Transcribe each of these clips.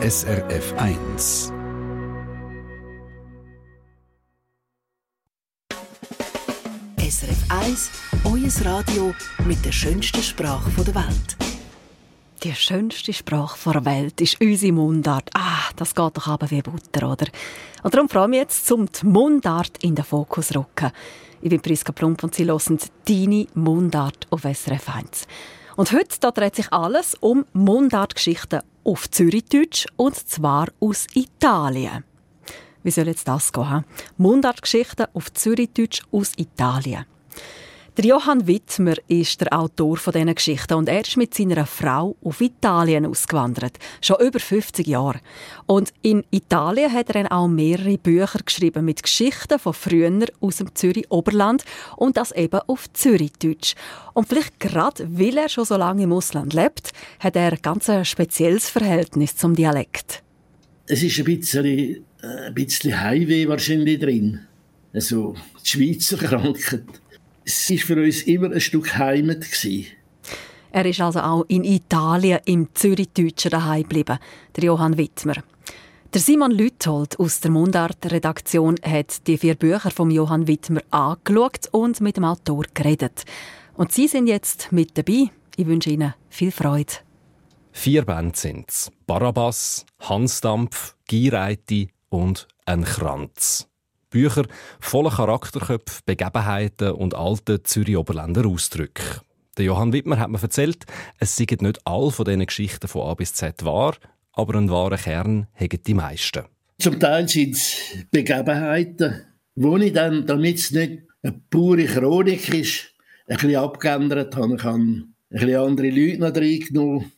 SRF 1. SRF 1, euer Radio mit der schönsten Sprache der Welt. Die schönste Sprache der Welt ist unsere Mundart. Ah, das geht doch aber wie Butter, oder? Und darum freue ich mich jetzt, um die Mundart in den Fokus zu rücken. Ich bin Priska Plump und Sie hören «Deine Mundart» auf SRF 1. Und heute da dreht sich alles um Mundartgeschichten auf Zürichdeutsch und zwar aus Italien. Wie soll jetzt das gehen? Mundartgeschichten auf Zürichdeutsch aus Italien. Der Johann Wittmer ist der Autor von diesen Geschichten und er ist mit seiner Frau auf Italien ausgewandert. Schon über 50 Jahre. Und in Italien hat er dann auch mehrere Bücher geschrieben mit Geschichten von früher aus dem Zürich-Oberland und das eben auf Zürichdeutsch. Und vielleicht gerade, weil er schon so lange im Ausland lebt, hat er ein ganz spezielles Verhältnis zum Dialekt. Es ist ein bisschen, äh, ein bisschen Heimweh wahrscheinlich drin. Also die Schweizer Krankheit es war für uns immer ein Stück Heimat. Er ist also auch in Italien im Zürichdeutschen daheim geblieben, der Johann Wittmer. Der Simon Lüthold aus der Mundart-Redaktion hat die vier Bücher von Johann Wittmer angeschaut und mit dem Autor geredet. Und Sie sind jetzt mit dabei. Ich wünsche Ihnen viel Freude. Vier Bände sind es. Barabbas, Hansdampf, Giereiti und ein Kranz. Bücher voller Charakterköpfe, Begebenheiten und alte Zürich-Oberländer Ausdrücke. Der Johann Wittmer hat mir erzählt, es seien nicht all von diesen Geschichten von A bis Z wahr, aber einen wahren Kern haben die meisten. Zum Teil sind es Begebenheiten, wo ich dann, damit es nicht eine pure Chronik ist, ein bisschen abgeändert habe. Ich habe ein bisschen andere Leute noch reingenommen.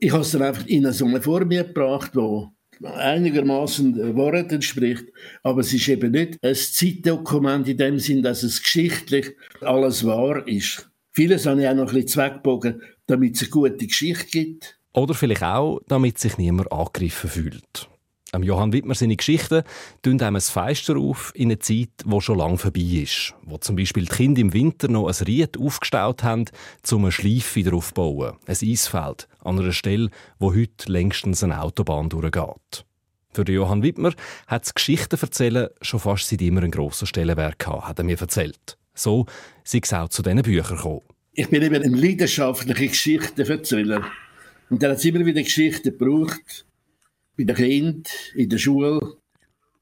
Ich habe es dann einfach in so eine Form gebracht, wo einigermaßen Wort entspricht, aber es ist eben nicht ein Zeitdokument in dem Sinn, dass es geschichtlich alles wahr ist. Vieles habe ich auch noch ein bisschen zweckbogen, damit es eine gute Geschichte gibt. Oder vielleicht auch, damit sich niemand angegriffen fühlt. Am Johann Wittmer seine Geschichten tun einem ein Feister auf in einer Zeit, die schon lange vorbei ist. Wo zum Beispiel die Kinder im Winter noch ein Ried aufgestaut haben, um einen Schleif wieder aufzubauen. Ein Eisfeld an einer Stelle, wo heute längstens eine Autobahn durchgeht. Für Johann Wittmer hat das Geschichten erzählen schon fast seit immer einen grossen Stellenwert gehabt, hat er mir erzählt. So sei es auch zu diesen Büchern gekommen. Ich bin eben ein leidenschaftlicher Geschichtenverzähler. Und dann hat immer wieder Geschichten gebraucht, bei den Kindern, in der Schule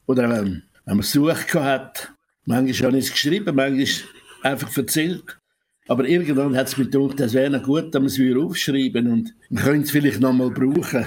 oder wenn, wenn man Besuch hat. Manchmal habe ich es geschrieben, manchmal einfach erzählt. Aber irgendwann hat es mir gedacht, das wäre gut, wenn wir es aufschreiben und man könnte es vielleicht noch mal brauchen.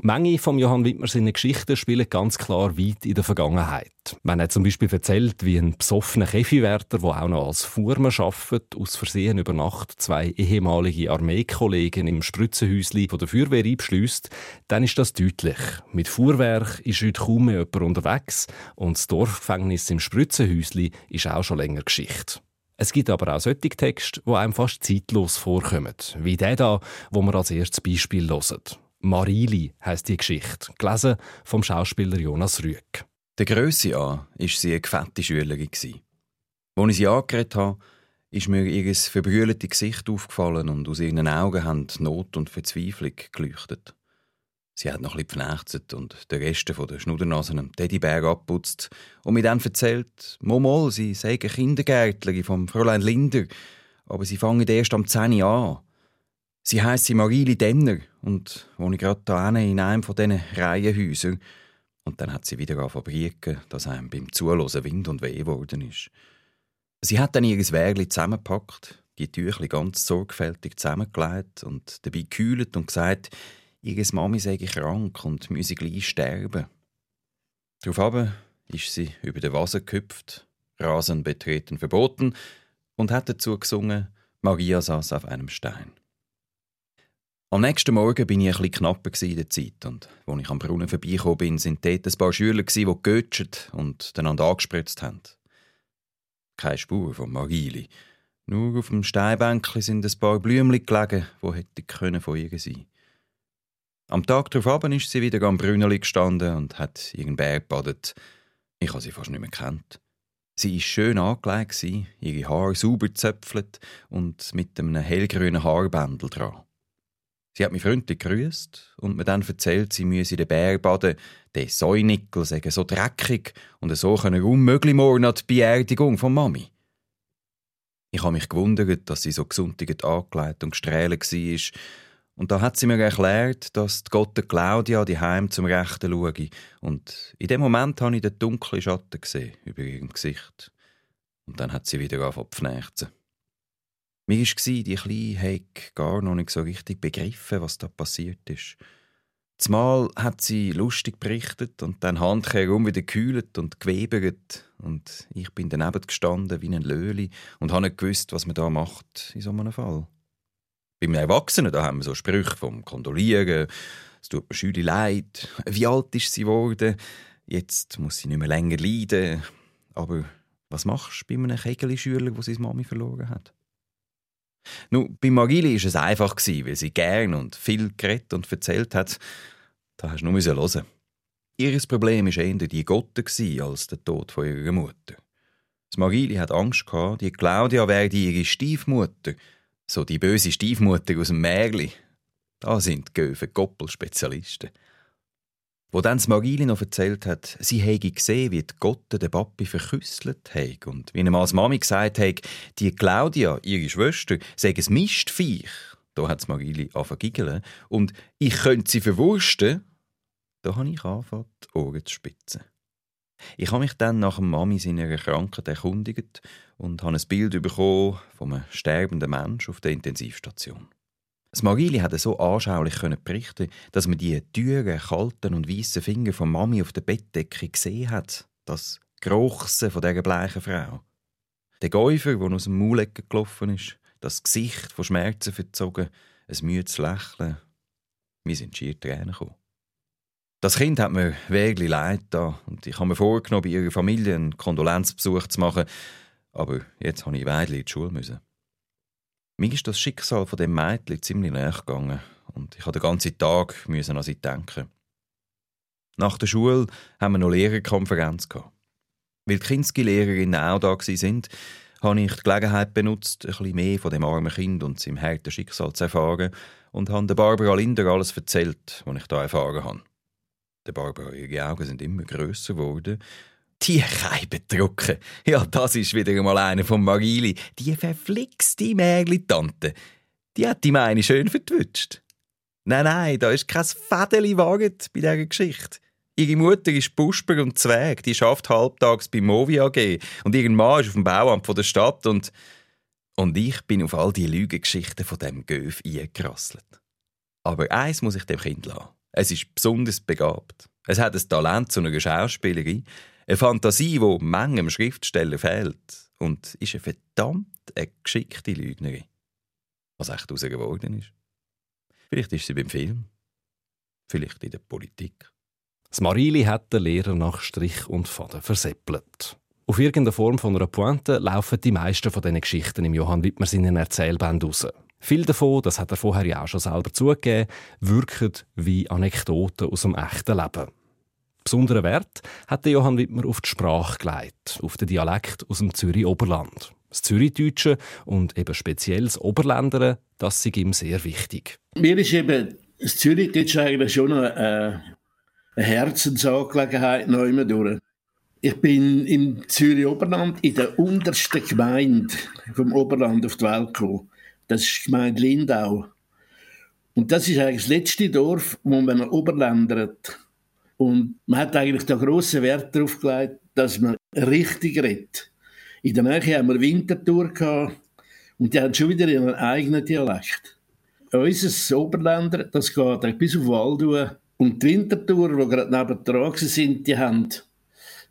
Manche von Johann Wittmer seine Geschichten spielen ganz klar weit in der Vergangenheit. Man hat zum Beispiel erzählt, wie ein besoffener Käfewärter, der auch noch als Fuhrmann arbeitet, aus Versehen über Nacht zwei ehemalige Armeekollegen im Spritzenhäusli von der Feuerwehr einbeschliesst. Dann ist das deutlich. Mit Fuhrwerk ist heute kaum mehr jemand unterwegs und das Dorfgefängnis im Spritzenhäusli ist auch schon länger Geschichte. Es gibt aber auch solche Texte, die einem fast zeitlos vorkommen, wie der da, wo wir als erstes Beispiel hören. Marili heißt die Geschichte, gelesen vom Schauspieler Jonas Rüegg. Der Grösse an war sie eine fette Schülerin. Als ich sie angeredet habe, ist mir ihr verbrühlte Gesicht aufgefallen und aus ihren Augen haben Not und Verzweiflung geleuchtet. Sie hat noch bisschen pfnächzt und den Rest der Schnudernase einem Teddybär abputzt und mir dann erzählt, Momol, sie sei eine Kindergärtlerin vom Fräulein Linder, aber sie fangen erst am 10 an. Sie heisst Marili Denner und wohne gerade da in einem von diesen Reihenhäusern. Und dann hat sie wieder angefangen dass einem beim Zuhören Wind und Weh geworden ist. Sie hat dann ihr Wägli zusammengepackt, die Tüchli ganz sorgfältig zusammengelegt und dabei gekühlt und gesagt, ihre Mami sei krank und müsse gleich sterben. Daraufhin ist sie über den Wasser gehüpft, Rasen betreten verboten und hat dazu gesungen, Maria saß auf einem Stein. Am nächsten Morgen bin ich bisschen knapper in der Zeit und als ich am Brunnen bin, sind dort ein paar Schüler, die gegötscht und einander angespritzt haben. Keine Spur von Marili. Nur auf dem Steinbänkchen sind ein paar Blümchen gelegen, die hätten von ihr sein Am Tag darauf ist sie wieder am Brünneli gestanden und hat ihren Berg badet. Ich habe sie fast nicht mehr kennt. Sie war schön angelegt, ihre Haare sauber gezöpfelt und mit einem hellgrünen Haarbändel dran. Sie hat mich freundlich gegrüßt und mir dann erzählt, sie müsse den Bär baden. Der Säunickel sei so dreckig und so könne unmöglich morgen an die Beerdigung von Mami. Ich habe mich gewundert, dass sie so gesundigt angelegt und gestrählt war. Und da hat sie mir erklärt, dass die Gotte Claudia die Heim zum Rechten schaue. Und in dem Moment habe ich den dunklen Schatten gesehen über ihrem Gesicht. Und dann hat sie wieder angefangen zu knächzen. Mir war, die Kleine hat gar noch nicht so richtig begriffen, was da passiert ist. Zumal hat sie lustig berichtet und dann handkehrum wieder gekühlt und gewebert. Und ich bin daneben gestanden wie ein Löli und habe nicht gewusst, was man da macht in so einem Fall. Beim Erwachsenen da haben wir so Sprüche vom Kondolieren, es tut mir schüli leid, wie alt ist sie geworden, jetzt muss sie nicht mehr länger leiden. Aber was machst du bei einem Kegeli-Schüler, der seine Mami verloren hat? Nun, bei Magili war es einfach, weil sie gern und viel geredet und erzählt hat. Da hast du nur hören. Ihr Problem war eher die Gotte als der Tod von ihrer Mutter. Das Magili hat Angst gehabt, die Claudia werde ihre Stiefmutter, so die böse Stiefmutter aus dem Märli. Da sind die Göfe Goppelspezialisten. Wo dann Magili noch erzählt hat, sie hätte gesehen, wie die Gotte den Papi verküsselt hat und wie ihm als Mami gesagt hat, die Claudia, ihre Schwester, sei ein Mistviech. Da hat Magili angefangen und ich könnte sie verwursten. Da habe ich angefangen, die Ohren zu spitzen. Ich habe mich dann nach dem Mami seiner Krankheit erkundigt und habe ein Bild bekommen von einem sterbenden Menschen auf der Intensivstation. Das Magili hat so anschaulich berichten, dass man die dürren, kalten und weißen Finger von Mami auf der Bettdecke gesehen hat. Das Geruchsen von dieser bleichen Frau. Der Gäufer, der aus dem Maulecken gelaufen ist, das Gesicht von Schmerzen verzogen, ein müdes Lächeln. Wir sind schier Tränen gekommen. Das Kind hat mir wirklich leid da und ich habe mir vorgenommen, bei ihrer Familie einen Kondolenzbesuch zu machen, aber jetzt habe ich weiter in die Schule müssen. Mir ist das Schicksal von dem Mädchen ziemlich näher gegangen und ich musste den ganzen Tag an sie denken. Nach der Schule haben wir noch Lehrerkonferenz. Weil die Kinski-Lehrerinnen auch da sind, habe ich die Gelegenheit benutzt, ein bisschen mehr von dem armen Kind und seinem harten Schicksal zu erfahren und habe Barbara Linder alles erzählt, was ich da erfahren habe. Der Barbara, ihre Augen sind immer grösser geworden die Keibetrucke. Ja, das ist wieder einmal einer von Marili. Die verflixte Märli-Tante. Die hat die meine schön vertwitscht. Nein, nein, da ist kein Fädeli waget bei dieser Geschichte. Ihre Mutter ist Pusper und Zwerg, die schafft halbtags bei Movi AG und ihr Mann ist auf dem Bauamt von der Stadt und und ich bin auf all die Lügengeschichten von dem Göf eingerasselt. Aber eins muss ich dem Kind lassen. Es ist besonders begabt. Es hat ein Talent zu einer Schauspielerin. Eine Fantasie, die manchem Schriftsteller fehlt. Und ist eine verdammt eine geschickte Lügnerin. Was echt daraus geworden ist. Vielleicht ist sie beim Film. Vielleicht in der Politik. Das Marili hat den Lehrer nach Strich und Faden verseppelt. Auf irgendeine Form von einer Pointe laufen die meisten von diesen Geschichten im Johann Wittmer seinen Erzählband raus. Viel davon, das hat er vorher ja auch schon selber zugegeben, wirken wie Anekdoten aus dem echten Leben. Besonderen Wert hat Johann Wittmer auf die Sprache gelegt, auf den Dialekt aus dem Zürich Oberland. Das Zürichdeutsche und eben speziell das Oberländere, das ist ihm sehr wichtig. Mir ist eben das Zürichdeutsche eigentlich schon eine, eine Herzensangelegenheit noch immer durch. Ich bin im Zürich Oberland in der untersten Gemeinde vom Oberland auf die Welt gekommen. Das ist die Gemeinde Lindau. Und das ist eigentlich das letzte Dorf, wo man Oberländert. Und man hat eigentlich da grossen Wert darauf gelegt, dass man richtig redet. In der Nähe haben wir Winterthur gehabt, und die haben schon wieder ihren eigenen Dialekt. Unser Oberländer, das geht bis auf Waldau. Und die Winterthur, die gerade neben dran sind, die haben,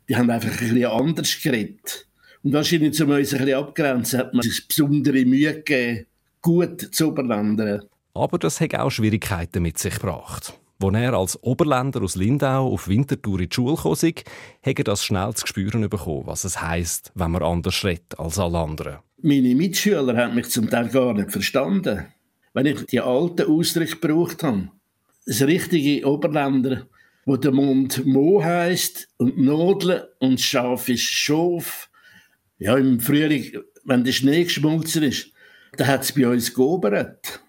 die haben einfach ein bisschen anders geredet. Und wahrscheinlich, um uns ein bisschen abgrenzen, hat man sich besondere Mühe gegeben, gut zu Oberländern. Aber das hat auch Schwierigkeiten mit sich gebracht. Als er als Oberländer aus Lindau auf Winterthur in die Schule kam, hat er das schnell zu spüren bekommen, was es heisst, wenn man anders redet als alle anderen. Meine Mitschüler haben mich zum Teil gar nicht verstanden, wenn ich die alten Ausdrücke gebraucht habe. Das richtige Oberländer, wo der Mund Mo heisst und Nodeln und Schaf ist Schof. Ja, im Frühling, wenn der Schnee geschmolzen ist, dann hat es bei uns geobert.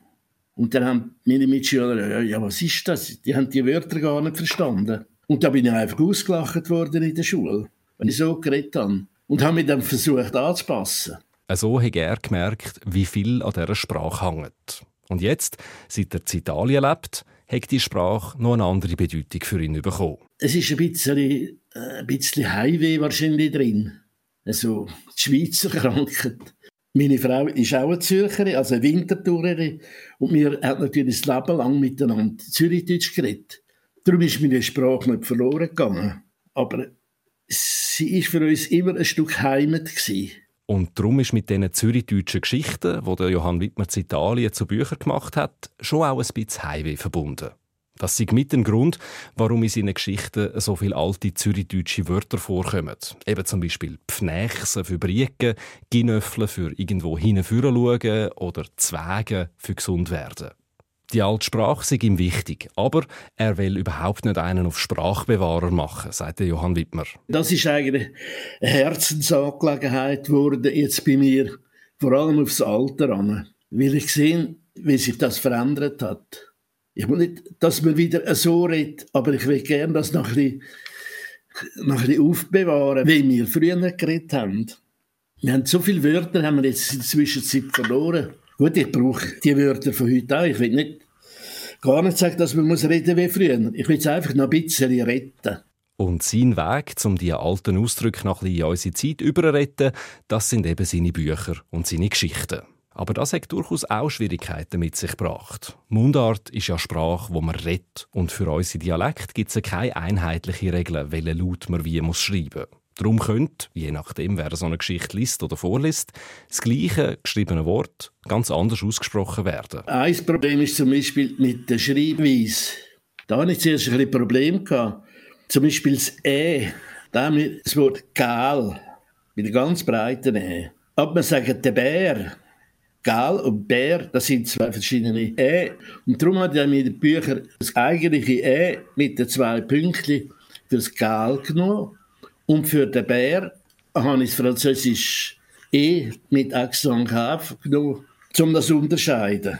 Und dann haben meine Mitschüler, ja, was ist das? Die haben die Wörter gar nicht verstanden. Und da bin ich einfach ausgelacht worden in der Schule, wenn ich so geredet habe. Und habe mich dann versucht anzupassen. So hat er gemerkt, wie viel an dieser Sprache hängt. Und jetzt, seit er in Italien lebt, hat die Sprache noch eine andere Bedeutung für ihn bekommen. Es ist ein bisschen, äh, ein bisschen Heimweh wahrscheinlich drin. Also die Schweizer Krankheit. Meine Frau ist auch eine Zürcherin, also eine Wintertourerin. Und wir haben natürlich das Leben lang miteinander Zürichdeutsch geredet. Darum ist meine Sprache nicht verloren gegangen. Aber sie ist für uns immer ein Stück Heimat gewesen. Und darum ist mit diesen zürichdeutschen Geschichten, die Johann Wittmer in Italien zu Büchern gemacht hat, schon auch ein bisschen Heimweh verbunden. Das ist mit dem Grund, warum in seinen Geschichten so viele alte zürichdeutsche Wörter vorkommen. Eben zum Beispiel Pfnächse für Brieken, Ginöffle für irgendwo hinführen schauen oder Zwäge für gesund werden. Die alte Sprache sei ihm wichtig, aber er will überhaupt nicht einen auf Sprachbewahrer machen, sagt Johann Wittmer. Das ist eigentlich eine Herzensangelegenheit geworden jetzt bei mir, vor allem aufs Alter an, weil ich sehe, wie sich das verändert hat. Ich will nicht, dass man wieder so redet, aber ich will gerne das noch ein bisschen, noch ein bisschen aufbewahren, wie wir früher geredet haben. Wir haben so viele Wörter, haben wir jetzt in der Zwischenzeit verloren. Gut, ich brauche die Wörter von heute auch. Ich will nicht, gar nicht sagen, dass man muss reden wie früher. Ich will es einfach noch ein bisschen retten. Und sein Weg, um die alten Ausdrücke noch ein bisschen in unsere Zeit überretten, das sind eben seine Bücher und seine Geschichten. Aber das hat durchaus auch Schwierigkeiten mit sich gebracht. Mundart ist ja Sprache, wo man redet. Und für unsere Dialekt gibt es keine einheitliche Regel, welche Laut man wie muss schreiben Darum könnte, je nachdem, wer so eine Geschichte liest oder vorliest, das gleiche geschriebene Wort ganz anders ausgesprochen werden. Ein Problem ist zum Beispiel mit der Schreibweise. Da hatte ich zuerst ein Problem. Zum Beispiel das E. Da haben wir das Wort «gel» mit einem ganz breiten E. Aber man sagt «der Bär». Gal und Bär, das sind zwei verschiedene E. Und darum hat er mir die Bücher das eigentliche E mit den zwei Pünktchen für das Gal genommen. Und für den Bär habe ich das französische E mit Accent genommen, um das zu unterscheiden.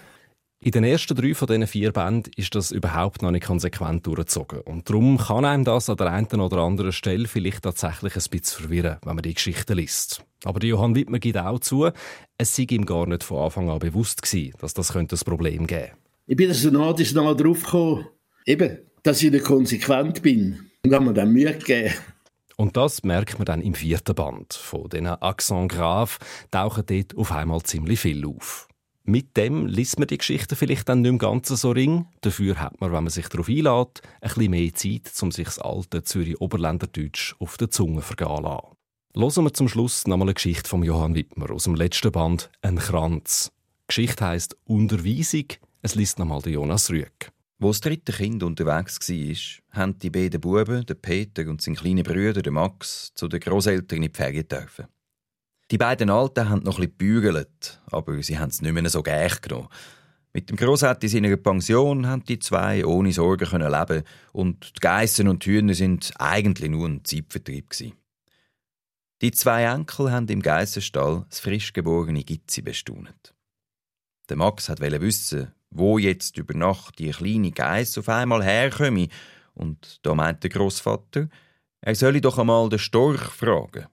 In den ersten drei von diesen vier Bänden ist das überhaupt noch nicht konsequent durchgezogen. Und darum kann einem das an der einen oder anderen Stelle vielleicht tatsächlich ein bisschen verwirren, wenn man die Geschichte liest. Aber Johann Wittmer gibt auch zu, es sei ihm gar nicht von Anfang an bewusst gewesen, dass das könnte ein Problem geben könnte. Ich bin so nah, dass nah drauf gekommen, eben, dass ich nicht konsequent bin. Und haben mir dann Mühe gegeben. Und das merkt man dann im vierten Band. Von diesen Accent Grave tauchen dort auf einmal ziemlich viel auf. Mit dem liest man die Geschichte vielleicht dann nicht im Ganzen so ring. Dafür hat man, wenn man sich darauf einlädt, ein bisschen mehr Zeit, um sich das alte Zürich-Oberländerdeutsch auf der Zunge vergehen lassen. Hören wir zum Schluss nochmal eine Geschichte von Johann Wittmer aus dem letzten Band «Ein Kranz». Die Geschichte heisst «Unterweisung». Es liest nochmal Jonas Rüegg. Wo das dritte Kind unterwegs war, haben die beiden Buben, der Peter und sein kleiner Bruder, der Max, zu den Großeltern in die Ferien dürfen. Die beiden Alten haben noch bisschen gebügelt, aber sie haben es nicht mehr so gern genommen. Mit dem Grossvater in seiner Pension haben die zwei ohne Sorgen können leben und die Geissen und die Hühner sind eigentlich nur ein Zeitvertrieb gewesen. Die zwei Enkel haben im Geissenstall das frisch geborene Gitzi bestaunet. Der Max wollte wissen, wo jetzt über Nacht die kleine Geiss auf einmal herkomme, und da meint der Großvater, er solle doch einmal den Storch fragen.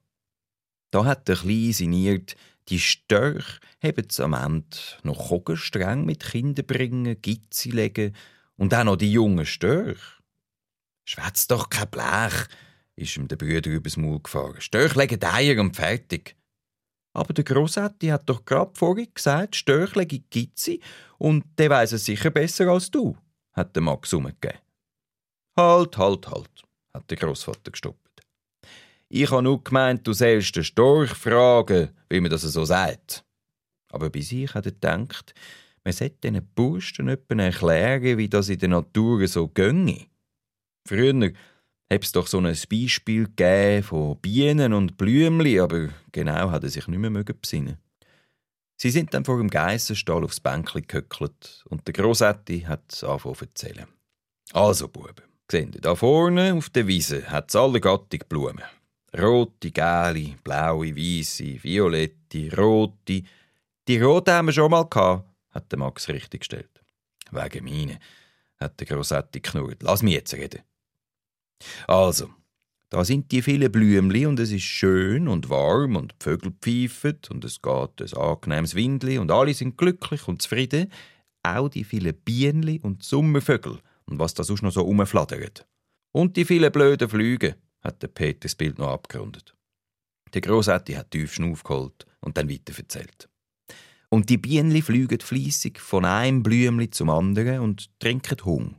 Da hat der Kleine sinniert, die Störche haben am Ende noch Kogen streng mit Kindern bringen, Gitzi legen und auch noch die jungen Störche. Schwätz doch kein Blech, ist ihm der Brüder übers Maul gefahren. Störche legen Eier und fertig. Aber der Grossetti hat doch gerade vorhin gesagt, Störche legen Gitzi und der weiß es sicher besser als du, hat der Max umgegeben. Halt, halt, halt, hat der Großvater gestoppt. Ich habe nur gemeint, du sollst den Storch fragen, wie man das so sagt. Aber bei sich hat er gedacht, man sollte diesen Burschen erklären, wie das in der Natur so ginge. Früher hat es doch so ein Beispiel von Bienen und Blümli, aber genau hat er sich nicht mehr besinnen. Sie sind dann vor dem Geissenstall aufs Bänkli gehöckelt und der Grossetti hat angefangen zu erzählen. Also, Buben, sehen Sie, da vorne auf der Wiese hat es alle Gattung Blumen. Rote, gelbe, blaue, weiße, violette, rote. Die rote haben wir schon mal gehabt, hat der Max richtig gestellt. Wegen meine, hat der Grossetti knurrt. Lass mich jetzt reden. Also, da sind die vielen Blümli und es ist schön und warm und die Vögel pfeifen und es geht ein angenehmes Windli und alle sind glücklich und zufrieden. Auch die vielen Bienenli und Sommervögel und was da sonst noch so rumflattert. Und die vielen blöden Flüge, hat der Peter das Bild noch abgerundet. Der Grossetti hat tief Schnuff geholt und dann weiter erzählt. Und die Bienenli fliegen fließig von einem Blümli zum anderen und trinken Hunger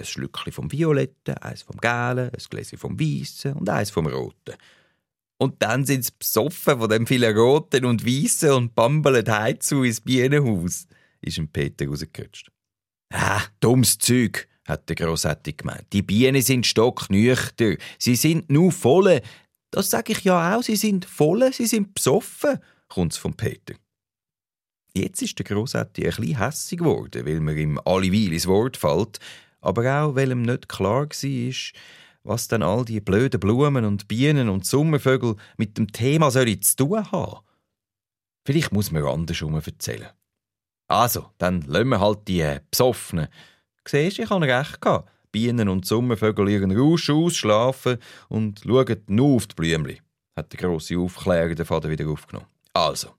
ein Schlückchen vom Violetten, eins vom Gelben, ein Gläschen vom Weißen und eins vom Roten. Und dann sind sie besoffen von dem vielen Roten und Weißen und bambeln heimzu ins Bienenhaus, ist ihm Peter rausgerutscht. Ah, dummes Zeug, hat der Grossetti gemeint. Die Bienen sind stocknüchter. Sie sind nur voll. Das sage ich ja auch. Sie sind voll, sie sind besoffen, kommt's von Peter. Jetzt ist der Grossetti ein bisschen hässig geworden, weil mir ihm alleweil ins Wort fällt aber auch, weil ihm nicht klar war, was dann all die blöden Blumen und Bienen und Sommervögel mit dem Thema sollen zu tun haben. Vielleicht muss man andersrum erzählen. Also, dann lassen wir halt die äh, Besoffenen. Siehst ich habe recht gehabt. Bienen und Sommervögel ihren Rausch ausschlafen und schauen nur auf die Blümchen, hat der grosse Aufklärer den Vater wieder aufgenommen. Also,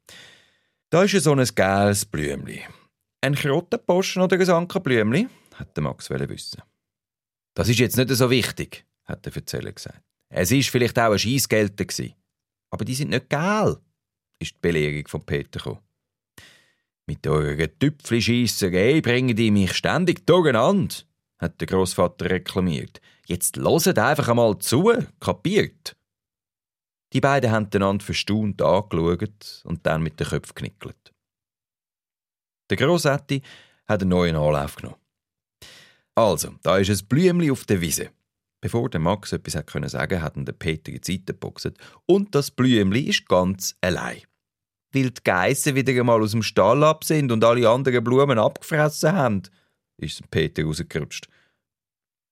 da ist so ein geiles Blümchen. Ein Krottenposten oder ein Ankerblümchen hat Max wissen. Das ist jetzt nicht so wichtig, hat der Erzähler gesagt. Es ist vielleicht auch ein Scheissgelder Aber die sind nicht geil, ist die Belehrung von Peter gekommen. Mit eurer Tüpfelscheisserei bringen die mich ständig durcheinander, hat der Großvater reklamiert. Jetzt loset einfach einmal zu, kapiert? Die beiden haben einander verstaunt angeschaut und dann mit den Köpfen geknickelt. Der Grossetti hat einen neuen Anlauf genommen. Also, da ist ein Blümli auf der Wiese. Bevor der Max etwas hat können sagen, hat der Peter in die Seite geboxt. Und das Blümli ist ganz allein. Weil die Geissen wieder einmal aus dem Stall ab sind und alle anderen Blumen abgefressen haben, ist Peter rausgerutscht.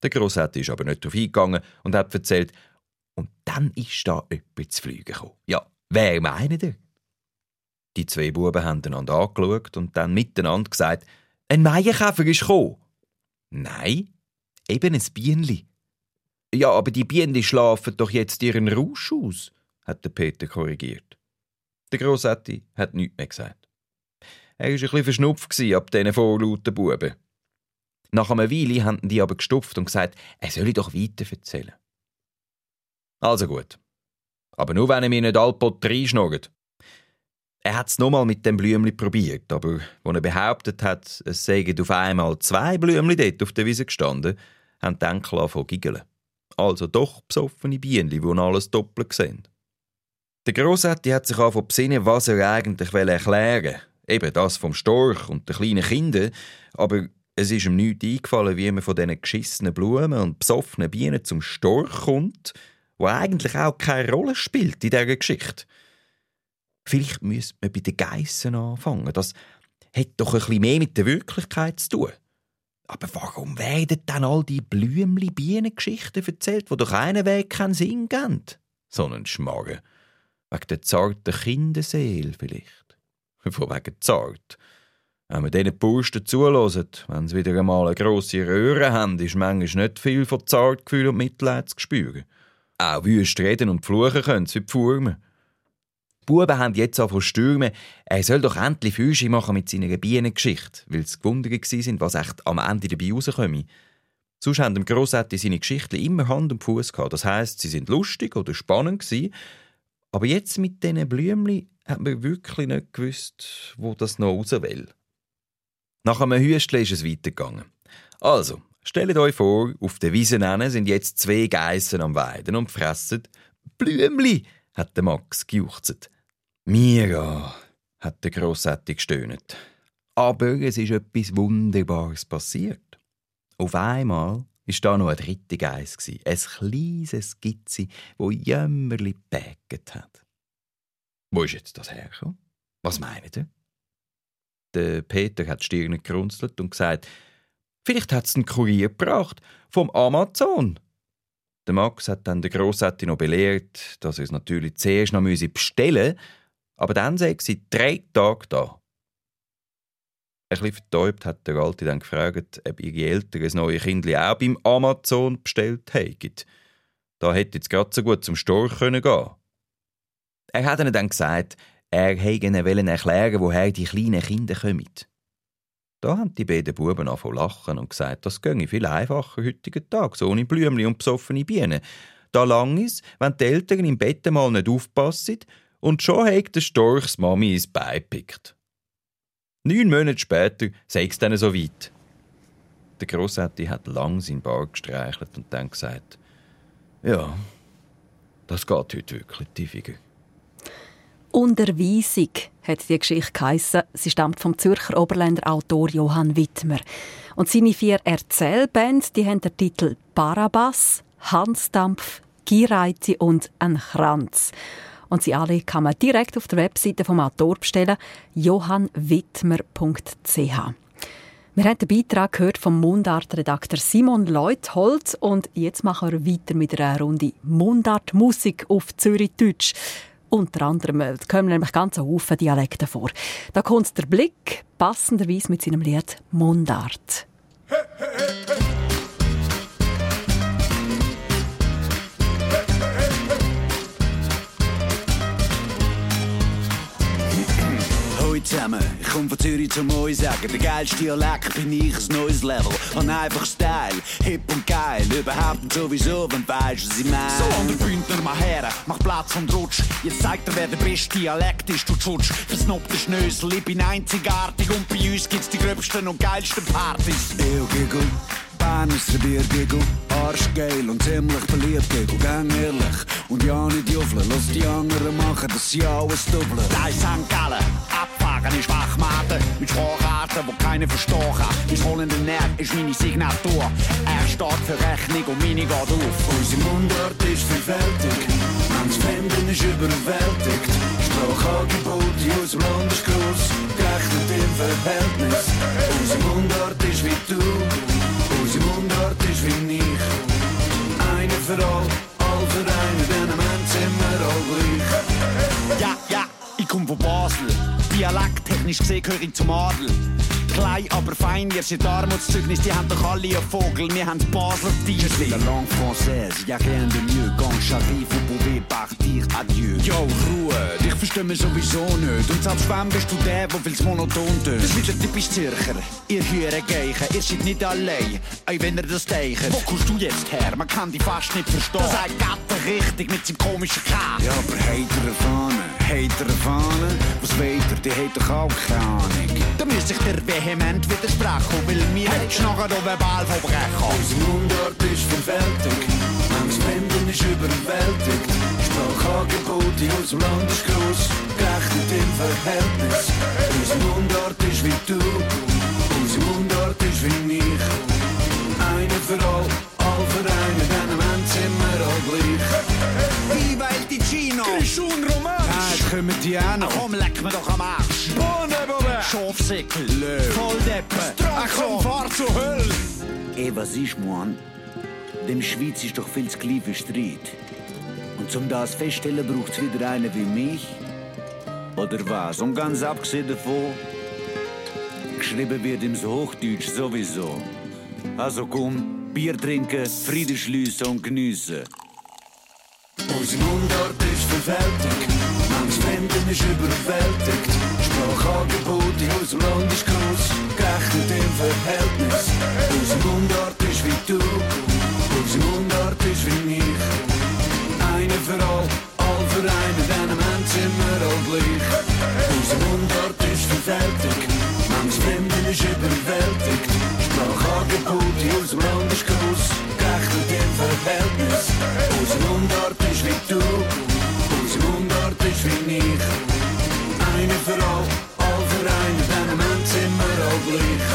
Der Grossetti ist aber nicht darauf eingegangen und hat erzählt, und dann ist da jemand zu fliegen gekommen. Ja, wer meint ihr? Die zwei Buben haben einander angeschaut und dann miteinander gesagt, ein Maienkäfer ist gekommen. Nein, eben ein Bienli. Ja, aber die Bienen schlafen doch jetzt ihren Rausch aus, hat der Peter korrigiert. Der Grossetti hat nichts mehr gesagt. Er war ein bisschen verschnupft ab diesen vorlauten Buben. Nach einer Weile haben die aber gestupft und gesagt, er solle doch weiter erzählen. Also gut. Aber nur, wenn er mir nicht allpott reinschnurrt. Er hat es nochmal mit dem Blümli probiert, aber als er behauptet hat, es seien auf einmal zwei Blümli dort auf der Wiese gestanden, haben die Enkel angefangen giggeln. Also doch besoffene Bienen, die alles doppelt sehen. Der Grossetti hat sich angefangen besinnen, was er eigentlich erklären will. Eben das vom Storch und den kleinen Kindern. Aber es ist ihm nichts eingefallen, wie man von diesen geschissenen Blumen und besoffenen Bienen zum Storch kommt, wo eigentlich auch keine Rolle spielt in dieser Geschichte. Vielleicht müsste man bei den Geissen anfangen. Das hat doch ein bisschen mehr mit der Wirklichkeit zu tun. Aber warum werden dann all die blümli Bienengeschichten erzählt, wo doch einen Weg keinen Sinn geben? So einen Schmarren. Wegen der zarten Kinderseele vielleicht. Von wegen zart. Wenn man diesen Bursten zulässt, wenn sie wieder einmal eine grosse Röhre haben, ist manchmal nicht viel von Zartgefühl und Mitleid zu spüren. Auch wüst reden und fluchen können sie wie die Furmen. Buben haben jetzt auch von stürmen, er soll doch endlich Füße machen mit seiner Bienengeschichte, weil sie gewundert sind, was echt am Ende dabei rauskomme. Sonst haben dem Grossetti seine Geschichten immer Hand und Fuß gehabt. Das heisst, sie sind lustig oder spannend gewesen. Aber jetzt mit diesen Blümli hat man wirklich nicht gewusst, wo das noch raus will. Nach einem Hüstchen ist es weitergegangen. Also, stellt euch vor, auf der Wiese sind jetzt zwei Geissen am Weiden und fressen Blümli, hat der Max gejuchzt. Mira, hat der Grossetti gestöhnt. Aber es ist etwas Wunderbares passiert. Auf einmal war da noch ein dritter Geist, ein kleines Skizze, wo jämmerli päcket hat. Wo ist jetzt das hergekommen? Was meint ihr? Der Peter hat die Stirn gerunzelt und gesagt, vielleicht hat es einen Kurier gebracht, vom Amazon. Der Max hat dann der Grossetti noch belehrt, dass er es natürlich zuerst noch bestellen müsse, aber dann sei sie drei Tage da. Bisschen vertäubt hat der Alte dann gefragt, ob ihre Eltern ein neues Kind auch beim Amazon bestellt hätten. Da hätte jetzt gerade so gut zum Storch gehen können Er hat ihnen dann gesagt, er hätte ihnen erklären woher die kleinen Kinder kommen. Da haben die beiden Buben angefangen lachen und gesagt, das ginge viel einfacher heutigen Tag, so ohne Blümchen und besoffene Bienen. Da lang ist, wenn die Eltern im Bett mal nicht aufpassen und schon hat der Storch Mami ins Bein gepickt. Neun Monate später sei es dann so weit. Der Grossetti hat lang seinen Bart gestreichelt und dann gesagt, ja, das geht heute wirklich tiefiger. Unterweisung hat die Geschichte geheissen. Sie stammt vom Zürcher Oberländer Autor Johann Wittmer. Und seine vier Erzählbands, die haben den Titel Barabbas, Hansdampf, Gireiti und ein Kranz. Und sie alle kann man direkt auf der Webseite vom Autor bestellen, johannwittmer.ch. Wir haben den Beitrag gehört vom Mundartredakteur Simon Leuthold und jetzt machen wir weiter mit einer Runde Mundartmusik auf Zürich-Deutsch. Unter anderem äh, kommen nämlich ganz Haufen Dialekte vor. Da kommt der Blick passenderweise mit seinem Lied Mundart. Hey, hey, hey, Hallo zusammen, ich komme von Zürich zum euch sagen. Der geilste Dialekt bin ich ein neues Level. Hab einfach Style, hip und geil. Überhaupt nicht sowieso, wenn du weißt, was ich meine. So, an der Bündner mal her, mach Platz und rutsch. Jetzt zeigt er, wer der beste Dialekt ist, du Tschutsch. Versnobte Schnösel, ich bin einzigartig. Und bei uns gibt's die gröbsten und geilsten Partys. Eo, Giggle. Bernischer Biergiggle, arschgeil und ziemlich beliebt, Giggle, gang ehrlich. Und ja nicht juffeln, lass die anderen machen, dass sie alles doppeln. Da ist St. Gallen, abfahren ist Wachmaten, mit Spracharten, wo keiner verstehen kann. Mein rollender Nerv ist meine Signatur, er steht für Rechnung und meine geht auf. Unsere Mundart ist vielfältig, manches Fremden ist überwältigt. Sprachangebote aus dem Land ist gross, gerechnet im Verhältnis. Unsere Mundart ist wie du. Unsere Mundart ist wie ich. Eine für all, all für einen, denn am Ende sind wir all gleich. Ja, ja, ich komm von Basel. Dialekttechnisch gesehen gehöre ich zum Adel. Klein, aber fein, ihr seid Armutszeugnis, die haben doch alle einen Vogel, wir haben Basler Tier. La langue française, y'a rien de mieux, quand j'arrive, vous pouvez partir, adieu. Yo, Ruhe, dich verstehen wir sowieso nicht, und selbst wenn bist du der, der viel's monoton tönt. Das ist wieder typisch Zürcher, ihr hören Geichen, ihr seid nicht allein, auch wenn ihr das teichen. Wo kommst du jetzt her, man kann dich fast nicht verstehen. Das sagt Gatter richtig mit seinem komischen K. Ja, aber heitere Fahne, heitere Fahne, was weiter, die hat doch auch keine Ahnung. Da müsste ich dir vehement widersprechen, weil mir hättest nachher noch verbal verbrechen. Unser Mundart ist vielfältig, manches Fremden ist überwältigt. Sprachangebote aus dem Land ist gross, gerechnet im Verhältnis. Unser Mundart ist wie du, unser Mundart ist wie ich. Eine für all, all für einen, denn am Ende sind wir all gleich. Viva il Ticino! Grischun Romansch! Kommen die. Ach komm, leck mir doch am Arsch! Bohne, Bobe! Schafsäckel! Löw! Volldeppen! Ach komm, fahr zur Hölle! Ey, was ist, Mann? Dem Schweiz ist doch viel zu klein für Streit. Und zum das feststellen braucht's wieder einen wie mich? Oder was? Und ganz abgesehen davon, geschrieben wird im Hochdeutsch sowieso. Also komm, Bier trinken, Frieden schliessen und geniessen. Unsere Mundart ist vielfältig, manches Fremden ist überwältigt. Sprachangebote aus dem Land ist gross, gerechnet im Verhältnis. Unsere Mundart ist wie du, unsere Mundart ist wie ich. Eine für all, all für einen, denn am Ende sind wir all gleich. Unsere Mundart ist vielfältig, manches Fremden ist überwältigt. Sprachangebote aus dem Land ist gross, gerechnet Verhältnis. Unsere Mundart ist wie du, unsere Mundart ist wie ich. Eine für all, all für einen, denn am Ende sind wir all gleich.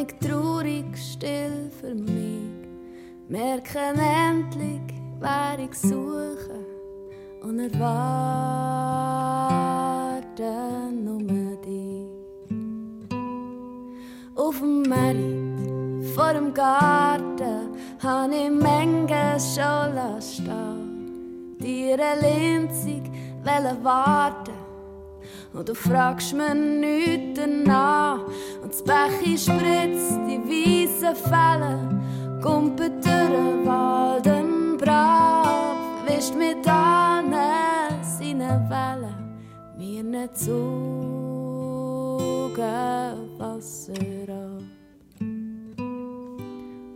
Nicht traurig, still für mich. Merken endlich, wer ich suche. und erwarten nur dich. Auf dem Merit vor dem Garten habe ich Menge schon stehen. Dir Linzig warten und du fragst mir nichts danach. Das Bechi spritzt die weißen Fälle, kumpelt durch Wald im Brav, wischt mit allen seine Wellen, mir nicht zugen Wasser ab.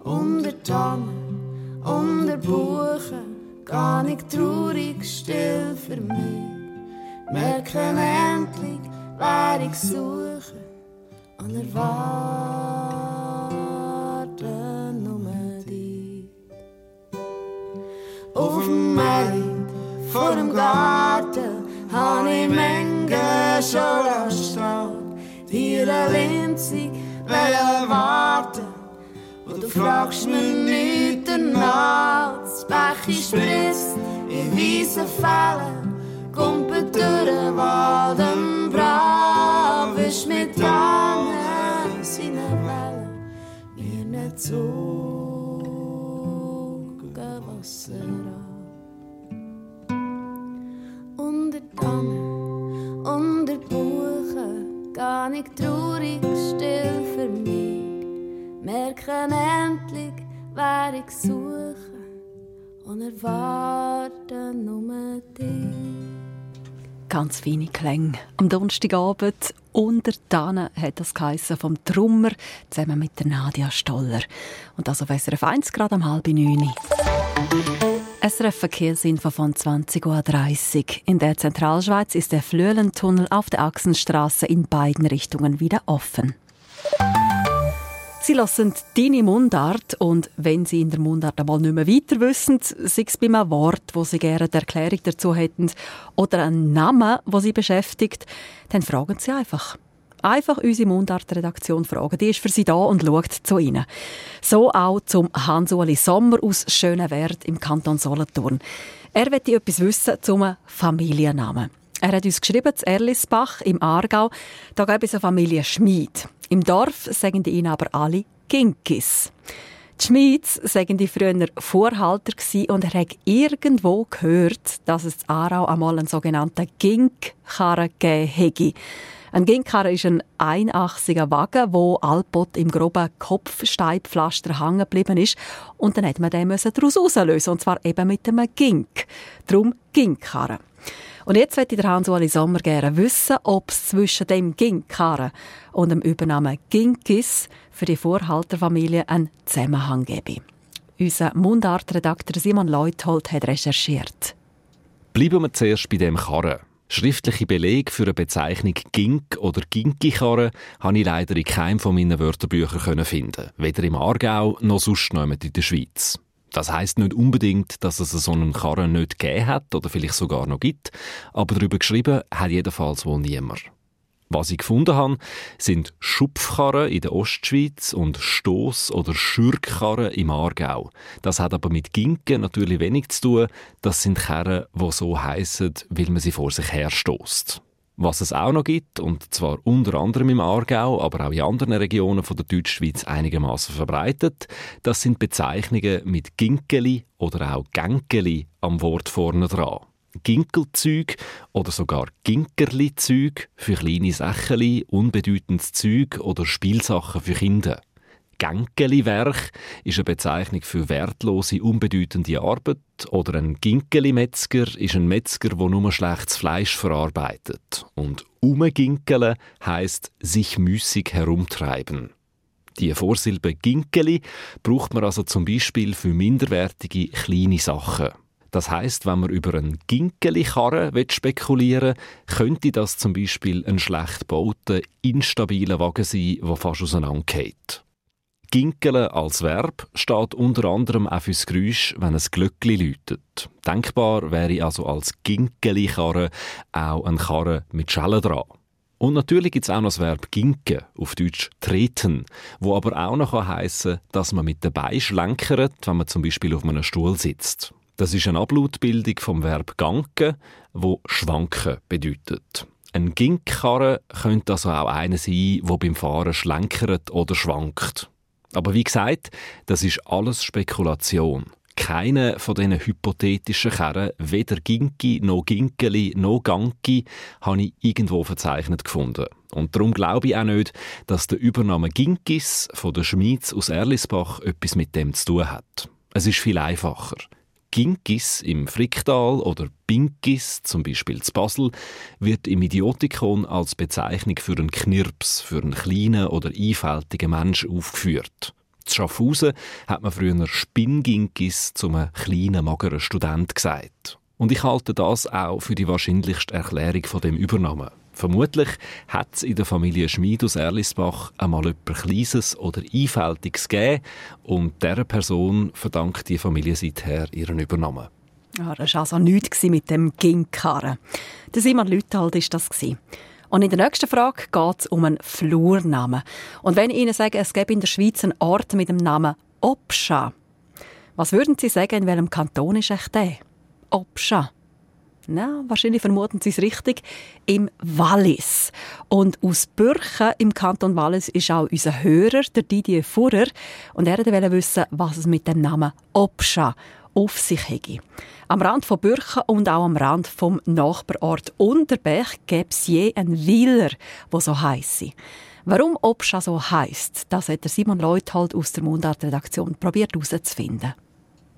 Unter Tannen, unter Buchen, gar nicht traurig, still für mich. Merken endlich, wer ich suche und erwarten nur dich. Auf dem Markt vor dem Garten habe ich Menge schon stehen. Dir Linzig will warten und du fragst mich nicht danach. Das Bechi spritzt in weißen Fällen kumpelt durch den Wald Brav, ist mit Tannen mir nicht zogen Wasser ab. Unter Tannen, unter Buchen, gar nicht traurig, still für mich, merken endlich, wer ich suche und erwarten nur dich ganz feine Klänge. Am Donnerstagabend unter Tannen hat das geheissen vom Trummer zusammen mit der Nadia Stoller. Und das auf SRF 1 gerade um halb neun. SRF Verkehrsinfo von 20.30 Uhr. In der Zentralschweiz ist der Flöhlentunnel auf der Achsenstraße in beiden Richtungen wieder offen. Sie lassen deine Mundart und wenn Sie in der Mundart einmal nicht mehr weiter wissen, sei es bei einem Wort, wo Sie gerne eine Erklärung dazu hätten oder einen Namen, wo Sie beschäftigt, dann fragen Sie einfach. Einfach unsere Mundart-Redaktion fragen. Die ist für Sie da und schaut zu Ihnen. So auch zum Hans-Uli Sommer aus Schönewert im Kanton Solothurn. Er möchte etwas wissen zum Familiennamen. Er hat uns geschrieben, zu Erlisbach im Aargau, da gab es eine Familie Schmid. Im Dorf sagen die ihn aber alle Ginkis. Die Schmieds sagen die früher Vorhalter und er hat irgendwo gehört, dass es in Aarau einmal einen sogenannten Ginkkarren gegeben hätte. Ein Ginkkarren ist ein einachsiger Wagen, wo Alpot im groben Kopfsteinpflaster hängen geblieben ist. Und dann hat man den daraus auslösen und zwar eben mit einem Gink. Darum Ginkkarren. Und jetzt möchte der Hans-Uli Sommer gerne wissen, ob es zwischen dem Ginkkarren und dem Übernamen Ginkis für die Vorhalterfamilie einen Zusammenhang gebe. Unser Mundartredakteur Simon Leuthold hat recherchiert. Bleiben wir zuerst bei dem Karren. Schriftliche Belege für eine Bezeichnung Gink oder Ginki-Karre habe ich leider in keinem von meinen Wörterbüchern finden. Weder im Aargau noch sonst in der Schweiz. Das heißt nicht unbedingt, dass es so einen Karren nicht gegeben hat oder vielleicht sogar noch gibt, aber darüber geschrieben hat jedenfalls wohl niemand. Was ich gefunden habe, sind Schupfkarren in der Ostschweiz und Stoß- oder Schürkkarren im Aargau. Das hat aber mit Ginken natürlich wenig zu tun. Das sind Karren, die so heissen, weil man sie vor sich herstoßt. Was es auch noch gibt, und zwar unter anderem im Aargau, aber auch in anderen Regionen von der Deutschschweiz einigermaßen verbreitet, das sind Bezeichnungen mit Ginkeli oder auch Genkeli am Wort vorne dran. Ginkelzüg oder sogar Ginkerli-Züg für kleine Sachen, unbedeutendes Züg oder Spielsachen für Kinder. Gänkeli-Werk ist eine Bezeichnung für wertlose, unbedeutende Arbeit. Oder ein Ginkeli-Metzger ist ein Metzger, der nur schlechtes Fleisch verarbeitet. Und umginkele heisst sich müßig herumtreiben. Die Vorsilbe Ginkeli braucht man also zum Beispiel für minderwertige kleine Sachen. Das heißt, wenn man über einen Ginkeli-Karren spekulieren will, könnte das zum Beispiel ein schlecht gebauter, instabiler Wagen sein, der fast auseinandergeht. Ginkele als Verb steht unter anderem auch fürs Geräusch, wenn ein Glöckli läutet. Denkbar wäre also als Ginkeli-Karre auch ein Karre mit Schellen dran. Und natürlich gibt es auch noch das Verb ginken, auf Deutsch treten, wo aber auch noch heißen, dass man mit den Beinen schlenkert, wenn man zum Beispiel auf einem Stuhl sitzt. Das ist eine Ablautbildung vom Verb ganken, wo schwanken bedeutet. Ein Ginkkarren könnte also auch einer sein, wo beim Fahren schlenkert oder schwankt. Aber wie gesagt, das ist alles Spekulation. Keine von diesen hypothetischen Kerren, weder Ginki noch Ginkeli noch Ganki, habe ich irgendwo verzeichnet gefunden. Und darum glaube ich auch nicht, dass der Übernahme Ginkis von der Schmieds aus Erlisbach etwas mit dem zu tun hat. Es ist viel einfacher. Ginkis im Fricktal oder Binkis, zum Beispiel zu Basel, wird im Idiotikon als Bezeichnung für einen Knirps, für einen kleinen oder einfältigen Mensch aufgeführt. Zu Schaffhausen hat man früher Spinginkis zum kleinen, mageren Student gesagt. Und ich halte das auch für die wahrscheinlichste Erklärung von dem Übernahmen. Vermutlich hat es in der Familie Schmid aus Erlisbach einmal etwas Kleines oder Einfältiges gegeben und dieser Person verdankt die Familie seither ihren Übernahmen. Ja, das war also nichts mit dem Ginkkarren. Der Simon Lüthold war das. Und in der nächsten Frage geht es um einen Flurnamen. Und wenn ich Ihnen sage, es gäbe in der Schweiz einen Ort mit dem Namen Opscha, was würden Sie sagen, in welchem Kanton ist echt der? Opscha. Na, wahrscheinlich vermuten Sie es richtig, im Wallis. Und aus Bürchen im Kanton Wallis ist auch unser Hörer, der Didier Furrer, und er wollte wissen, was es mit dem Namen Opscha auf sich hätte. Am Rand von Bürchen und auch am Rand vom Nachbarort Unterberg gäbe es je einen Wieler, der so heisse. Warum Opscha so heisst, das hat Simon Leuthold aus der Mundart-Redaktion probiert herauszufinden.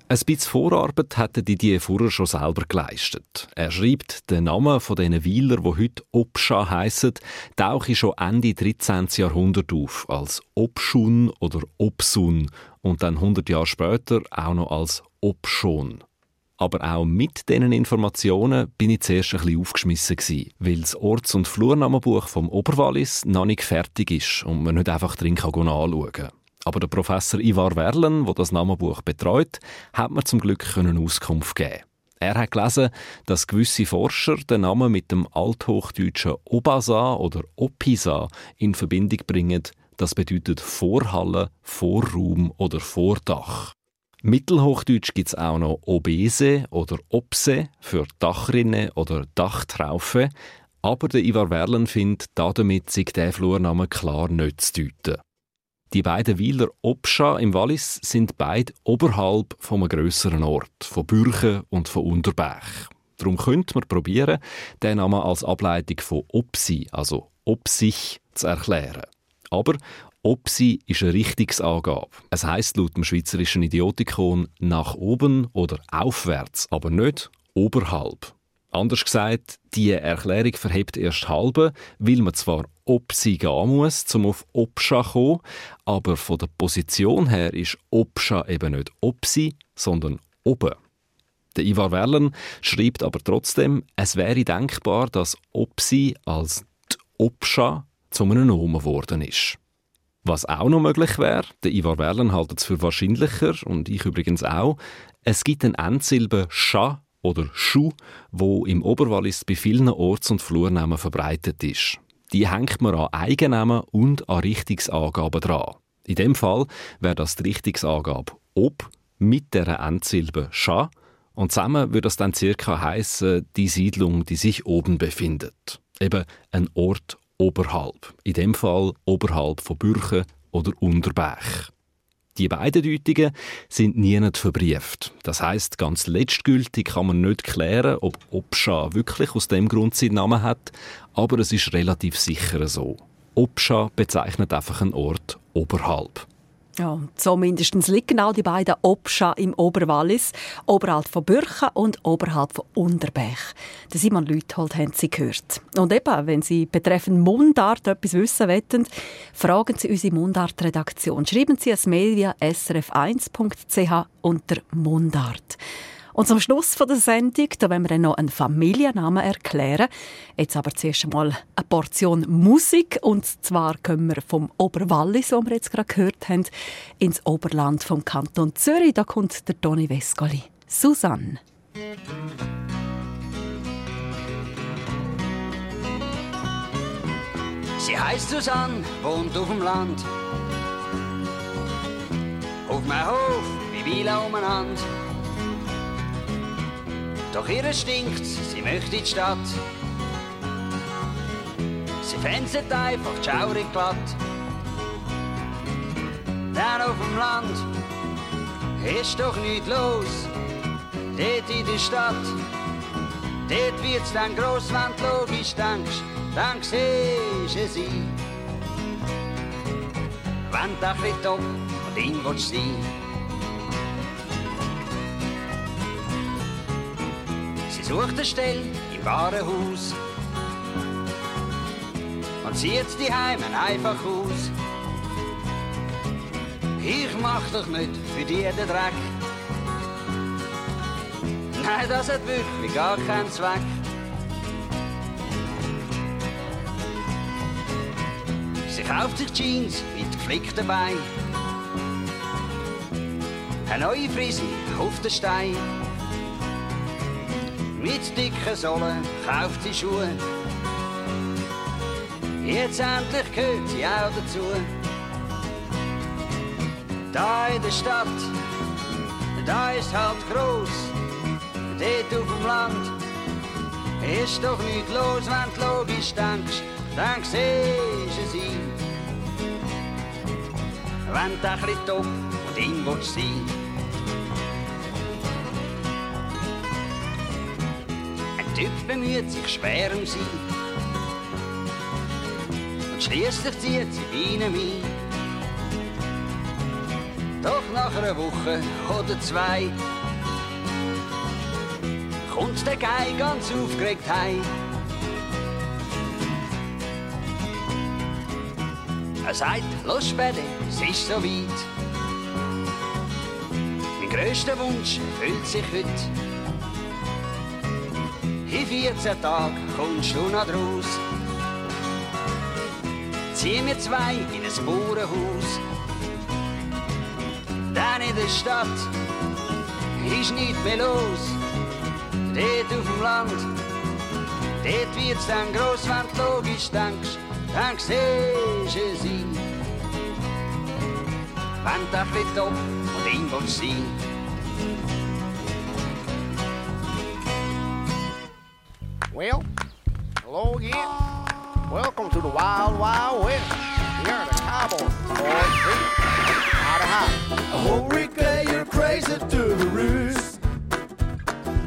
Ein bisschen Vorarbeit hätte Didier Furrer schon selber geleistet. Er schreibt, den Namen von diesen Weiler, die heute Opscha heissen, tauche schon Ende 13. Jahrhundert auf, als Opschun oder Opsun und dann 100 Jahre später auch noch als Opschon. Aber auch mit diesen Informationen bin ich zuerst ein bisschen aufgeschmissen gewesen, weil das Orts- und Flurnamenbuch vom Oberwallis noch nicht fertig ist und man nicht einfach drin anschauen kann. Aber der Professor Ivar Werlen, der das Namenbuch betreut, hat mir zum Glück eine Auskunft geben. Er hat gelesen, dass gewisse Forscher den Namen mit dem althochdeutschen Obasa oder Opisa in Verbindung bringen. Das bedeutet Vorhalle, Vorraum oder Vordach. Mittelhochdeutsch gibt es auch noch Obese oder Obse für Dachrinne oder Dachtraufe. Aber der Ivar Werlen findet, damit sich der Flurname klar nicht zu deuten. Die beiden Weiler Opscha im Wallis sind beide oberhalb von einem grösseren Ort, von Bürchen und von Unterbech. Darum könnte man probieren, den Namen als Ableitung von Opsi, also Opsich, zu erklären. Aber Opsi ist eine Richtungsangabe. Es heißt laut dem schweizerischen Idiotikon nach oben oder aufwärts, aber nicht oberhalb. Anders gesagt, die Erklärung verhebt erst halbe, weil man zwar ob sie gehen muss, um auf Opscha zu kommen, aber von der Position her ist Opscha eben nicht ob sie, sondern oben. Der Ivar Werlen schreibt aber trotzdem, es wäre denkbar, dass Opsi als Opscha zu einem Nomen geworden ist. Was auch noch möglich wäre, der Ivar Werlen hält es für wahrscheinlicher und ich übrigens auch, es gibt eine Endsilbe Scha oder Schuh, wo im Oberwallis bei vielen Orts- und Flurnamen verbreitet ist. Die hängt man an Eigennamen und an Richtungsangaben dran. In dem Fall wäre das die Richtungsangabe ob mit der Endsilbe scha und zusammen würde das dann circa heißen die Siedlung, die sich oben befindet. Eben ein Ort oberhalb. In dem Fall oberhalb von Bürchen oder Unterbech. Die beiden Deutungen sind nie verbrieft. Das heißt, ganz letztgültig kann man nicht klären, ob Opscha wirklich aus dem Grund seinen Namen hat, aber es ist relativ sicher so. Opscha bezeichnet einfach einen Ort oberhalb. Ja, so mindestens liegen auch die beiden Obscha im Oberwallis, oberhalb von Bürchen und oberhalb von Unterbech. Der Simon Lüthold haben Sie gehört. Und eben, wenn Sie betreffend Mundart etwas wissen wollen, fragen Sie unsere Mundart-Redaktion. Schreiben Sie ein Mail via srf1.ch unter Mundart. Und zum Schluss der Sendung, da wollen wir noch einen Familiennamen erklären. Jetzt aber zuerst einmal eine Portion Musik. Und zwar kommen wir vom Oberwallis, wo wir jetzt gerade gehört haben, ins Oberland vom Kanton Zürich. Da kommt der Toni Vescoli. Susanne. Sie heißt Susanne, wohnt auf dem Land. Auf meinem Hof, wie Wiele umeinander. Doch ihr stinkt, sie möchte in die Stadt. Sie fänzet einfach Schaurig glatt. Dann auf dem Land ist doch nichts los. Dort in der Stadt, dort wird's dann gross, wenn du logisch denkst, dann siehst du sie. Wenn du ein bisschen top und ihn willst sein. Sucht eine Stelle im Warenhaus und zieht die Heimen einfach aus. Ich mach doch nicht für die den Dreck. Nein, das hat wirklich gar keinen Zweck. Sie kauft sich Jeans mit geflickten Beinen. Eine neue Frise auf den Stein. Mit dicken Sohlen kauft sie Schuhe. Jetzt endlich gehört sie auch dazu. Da in der Stadt, da ist halt groß. Dort auf dem Land ist doch nicht los, wenn du logisch denkst, dann siehst du sie. Wenn du ein bisschen top und in willst. Typ bemüht sich schwer um sie. Und schließlich zieht sie ihm ein. Doch nach einer Woche oder zwei kommt der Guy ganz aufgeregt heim. Er sagt, los Späde, es ist so weit. Mein grösster Wunsch erfüllt sich heute. In 14 Tagen kommst du noch draus. Zieh mir zwei in ein Bauernhaus. Dann in der Stadt ist nicht mehr los. Dort auf dem Land, dort wird's dann gross, wenn du logisch denkst, dann siehst du sie. Wenn du ein bisschen top und ihn willst sein. Well, hello again. Welcome to the Wild Wild West. We are the Cowboys, boys, Oh, Rick, you're crazy to the roost.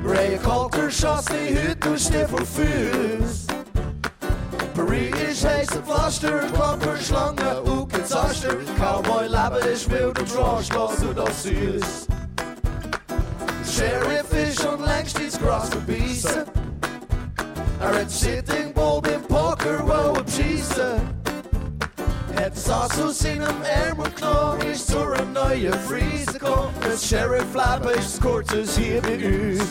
Breie kalker sjast i to for fus. Parisisch heeft een flaster, klapper, slangen, ook en saster. Cowboy labben is wild en trash, lost door dat Sheriff is on Langstreet's cross the. Het Sass aus seinem Ärmel genommen, ist zu einer neuen Friese gekommen. Das Sheriff-Leben ist das Kurzes hier bei uns.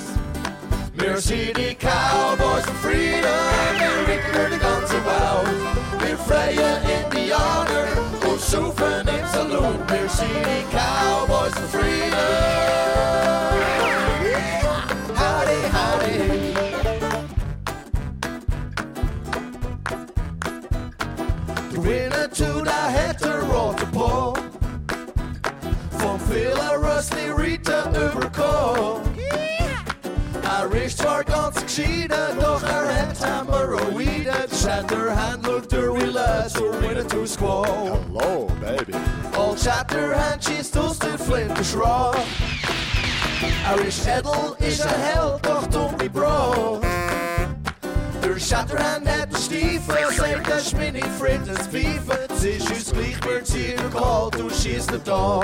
Wir sind die Cowboys of Freedom, wir regieren die ganze Welt. Wir freien Indianer und saufen im Saloon. Wir sind die Cowboys of Freedom. Winnen to the heter Rotterdam Vom Fehler Rusty Rita überkommen Er ist zwar ganz geschieden, doch er hat Hämorrhoiden Shatterhand looked her realize we're winning to squall Hello, baby. All Shatterhand schießt aus den Flintenschrauch Er ist edel, ist ein Held, doch dumm wie Bro Der Shatterhand hat den Stiefel, sagt das ist meine Frittens Pfeife. Es ist uns gleich, wir ziehen kalt, du schießt nicht da.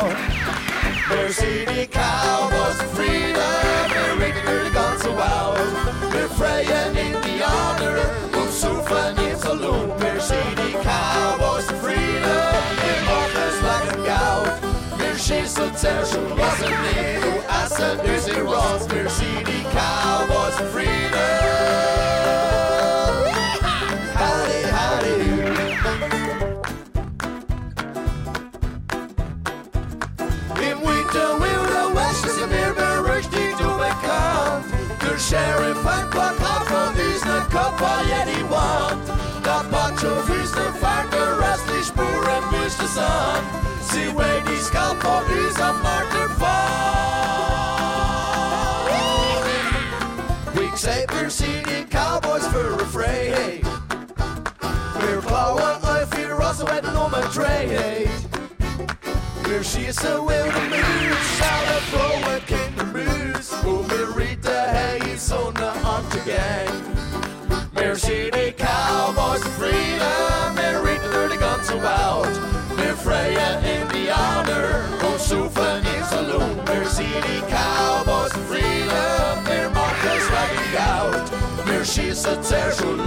Wir sind die Cowboys of Freedom, wir regeln die ganze Welt. Wir freien Indianer und saufen im Saloon. Wir sind die Cowboys of Freedom, wir machen es lecker Geld. Wir schießen zuerst und lassen nicht und essen unsere Rots. Wir sind die Cowboys sheriff had pluck out for these na kappa yet he want. Da bacho fries the factor rest is poor and miss the sun. See where these scalp for these a martyr fall. Weak saber seeding cowboys for a fray. We're power, I fear us, I no my tray. Hey. She is a wilderness, out of flow, a Rita, hey. Die Sonne untergehen. Wir sind die Cowboys of Freedom, wir reiten durch die ganze Welt. Wir freien Indianer und saufen in Saloon. Wir sind die Cowboys of Freedom, wir machen es wegen Geld. Wir schießen zuerst und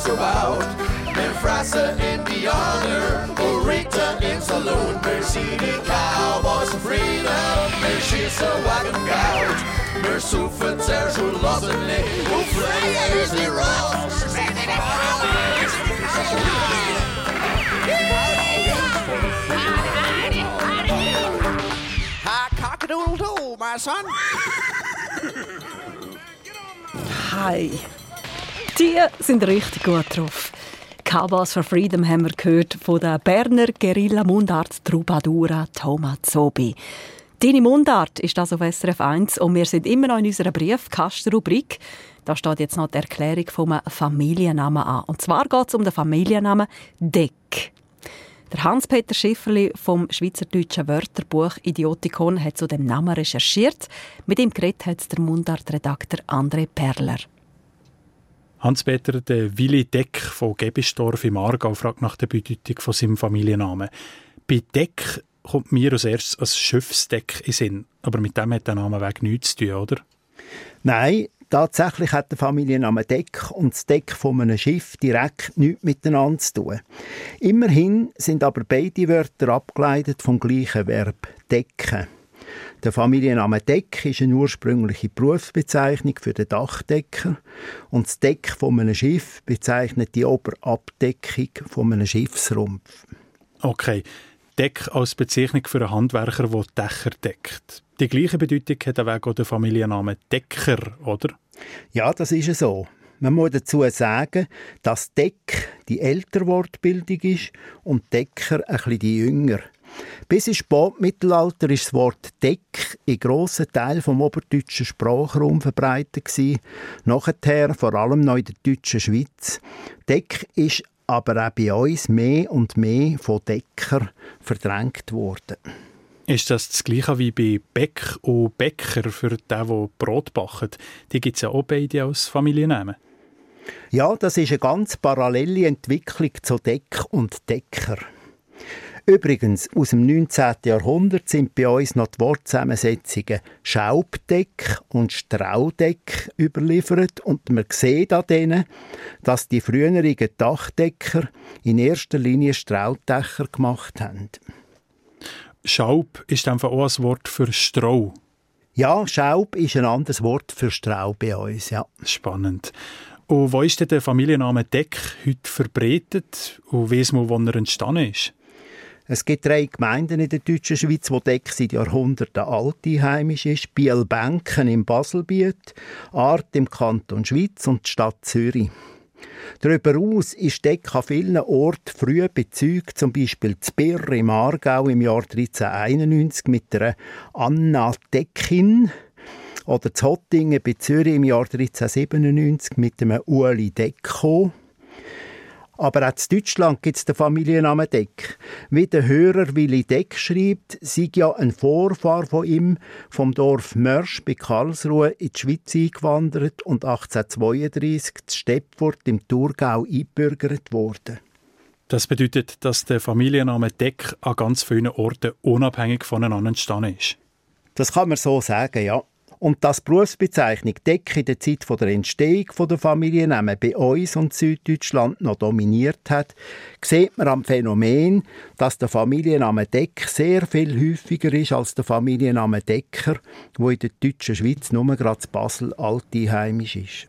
saufen durch die ganze Welt. Wir fressen Indianer und reiten in Saloon. Wir sind die Cowboys of Freedom, wir schießen wegen Geld. Wir saufen zuerst und lassen nie und freien unsere Rost. Hi, cock-a-doodle-doo, my son. Hi. Die sind richtig gut drauf. Cowboys for Freedom haben wir gehört von der Berner Guerilla-Mundart Troubadoura Thomas Zobi. Deine Mundart ist das auf SRF 1 und wir sind immer noch in unserer Briefkastenrubrik. Da steht jetzt noch die Erklärung vom Familiennamen an. Und zwar geht es um den Familiennamen Deck. Der Hans-Peter Schifferli vom Schweizerdeutschen Wörterbuch Idiotikon hat zu dem Namen recherchiert. Mit ihm geredet hat der Mundartredakteur André Perler. Hans-Peter, der Willi Deck von Gebisdorf im Aargau fragt nach der Bedeutung von seinem Familiennamen. Bei Deck kommt mir als erstes ein Schiffsdeck in Sinn. Aber mit dem hat der Name weg nichts zu tun, oder? Nein, tatsächlich hat der Familienname Deck und das Deck von einem Schiff direkt nichts miteinander zu tun. Immerhin sind aber beide Wörter abgeleitet vom gleichen Verb decken. Der Familienname Deck ist eine ursprüngliche Berufsbezeichnung für den Dachdecker und das Deck von einem Schiff bezeichnet die Oberabdeckung von einem Schiffsrumpf. Okay, Deck als Bezeichnung für einen Handwerker, der Dächer deckt. Die gleiche Bedeutung hat auch der Familienname Decker, oder? Ja, das ist so. Man muss dazu sagen, dass Deck die ältere Wortbildung ist und Decker ein bisschen die jünger. Bis ins Spätmittelalter ist das Wort Deck in grossen Teilen vom oberdeutschen Sprachraum verbreitet gewesen. Nachher vor allem noch in der deutschen Schweiz. Deck ist aber auch bei uns mehr und mehr von Decker verdrängt worden. Ist das das Gleiche wie bei Bäck und Bäcker für den, der Brot backt? Die gibt es ja auch beide als Familiennamen. Ja, das ist eine ganz parallele Entwicklung zu Deck und Decker. Übrigens, aus dem 19. Jahrhundert sind bei uns noch die Wortzusammensetzungen Schaubdeck und Straudeck überliefert und man sieht an denen, dass die früheren Dachdecker in erster Linie Straudächer gemacht haben. Schaub ist einfach auch ein Wort für Stroh. Ja, Schaub ist ein anderes Wort für Strau bei uns, ja. Spannend. Und wo ist denn der Familienname Deck heute verbreitet und weiss man, wo er entstanden ist? Es gibt drei Gemeinden in der deutschen Schweiz, wo Deck seit Jahrhunderten alt heimisch ist. Bielbenken im Baselbiet, Art im Kanton Schweiz und die Stadt Zürich. Darüber hinaus ist Deck an vielen Orten früh bezeugt, zum Beispiel Zbirr im Aargau im Jahr 1391 mit der Anna Deckin oder Zottingen bei Zürich im Jahr 1397 mit dem Ueli Decko. Aber auch in Deutschland gibt es den Familiennamen Deck. Wie der Hörer Willi Deck schreibt, sei ja ein Vorfahr von ihm vom Dorf Mörsch bei Karlsruhe in die Schweiz eingewandert und 1832 zu Steppfurt im Thurgau eingebürgert worden. Das bedeutet, dass der Familienname Deck an ganz vielen Orten unabhängig voneinander entstanden ist. Das kann man so sagen, ja. Und dass Berufsbezeichnung Deck in der Zeit der Entstehung der Familiennamen bei uns und Süddeutschland noch dominiert hat, sieht man am Phänomen, dass der Familienname Deck sehr viel häufiger ist als der Familienname Decker, wo in der deutschen Schweiz nur gerade Basel altheimisch ist.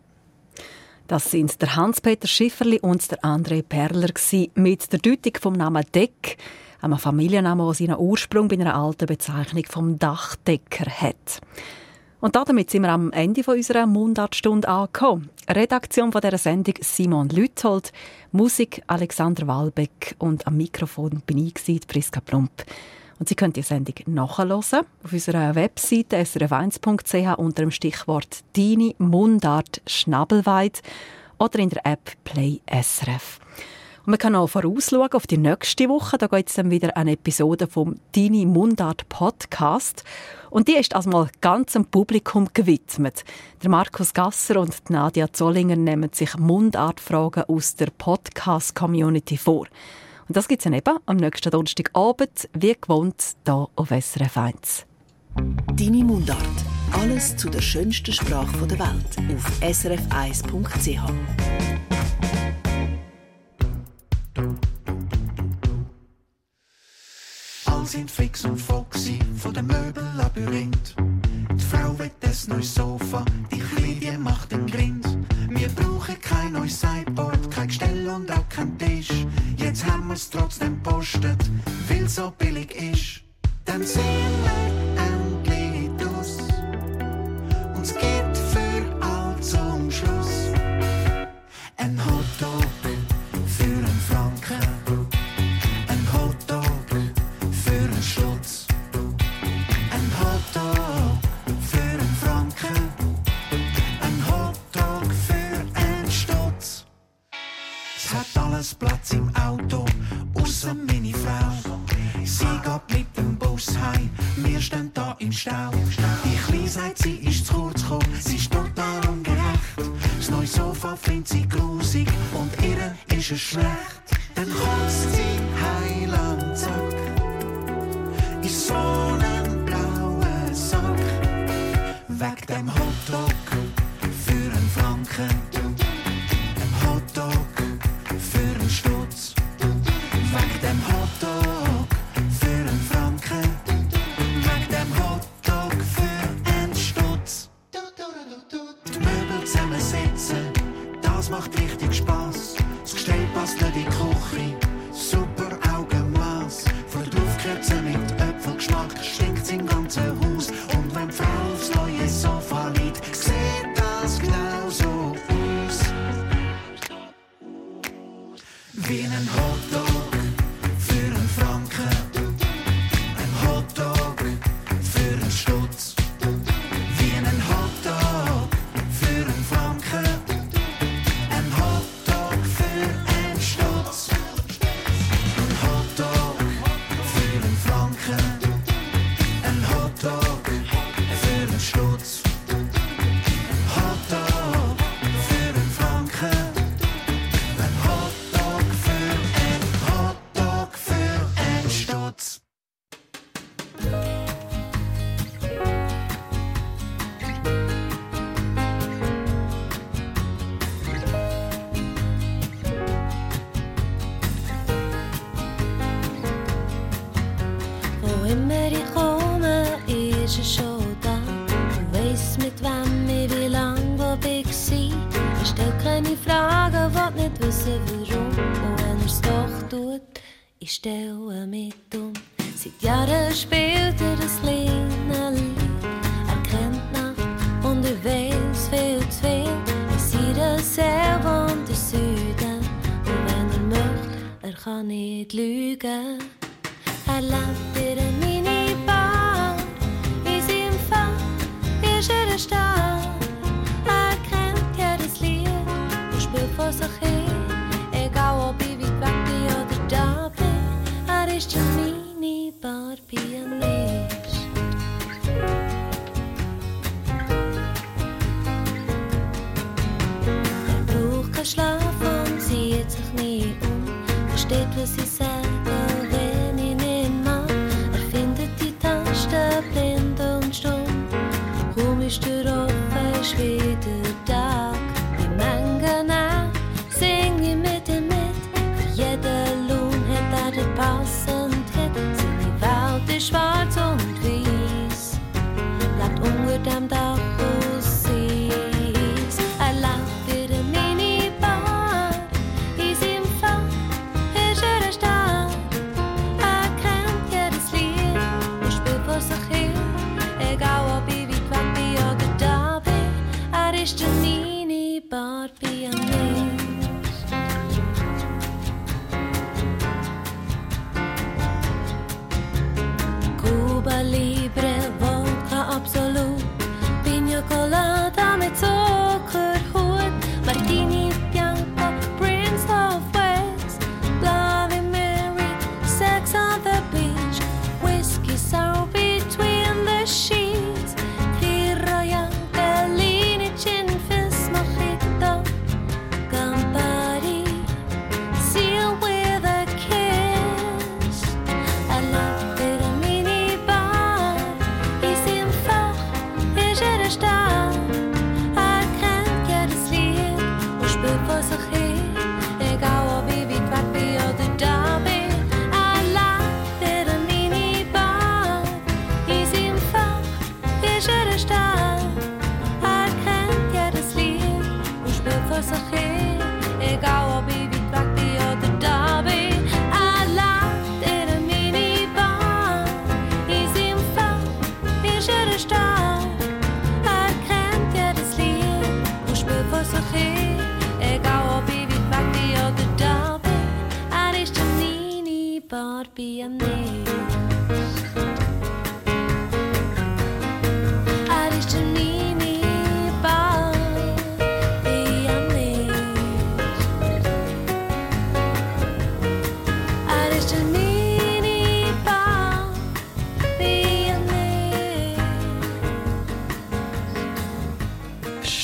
Das sind der Hans-Peter Schifferli und der André Perler mit der Deutung vom Namen Deck, einem Familiennamen, der seinen Ursprung bei einer alten Bezeichnung vom Dachdecker hat. Und damit sind wir am Ende von unserer Mundartstunde angekommen. Redaktion von dieser Sendung Simon Lüthold, Musik Alexander Walbeck und am Mikrofon bin ich, Priska Plump. Und Sie können die Sendung nachhören auf unserer Webseite srf1.ch unter dem Stichwort «Deine Mundart Schnabelweit» oder in der App «Play SRF». Und man kann auch vorausschauen auf die nächste Woche. Da gibt es dann wieder eine Episode vom Dini Mundart Podcast. Und die ist also erstmal ganz dem Publikum gewidmet. Der Markus Gasser und Nadia Zollinger nehmen sich Mundartfragen aus der Podcast-Community vor. Und das gibt es dann eben am nächsten Donnerstagabend, wie gewohnt, hier auf SRF 1. Deine Mundart. Alles zu der schönsten Sprache der Welt auf srf1.ch. All sind fix und foxy von dem Möbellabyrinth. Die Frau will das neue Sofa, die Kleidie macht den Grind. Wir brauchen kein neues Sideboard, kein Gestell und auch kein Tisch. Jetzt haben wir es trotzdem postet, weil so billig ist. Dann sehen wir endlich aus. Uns geht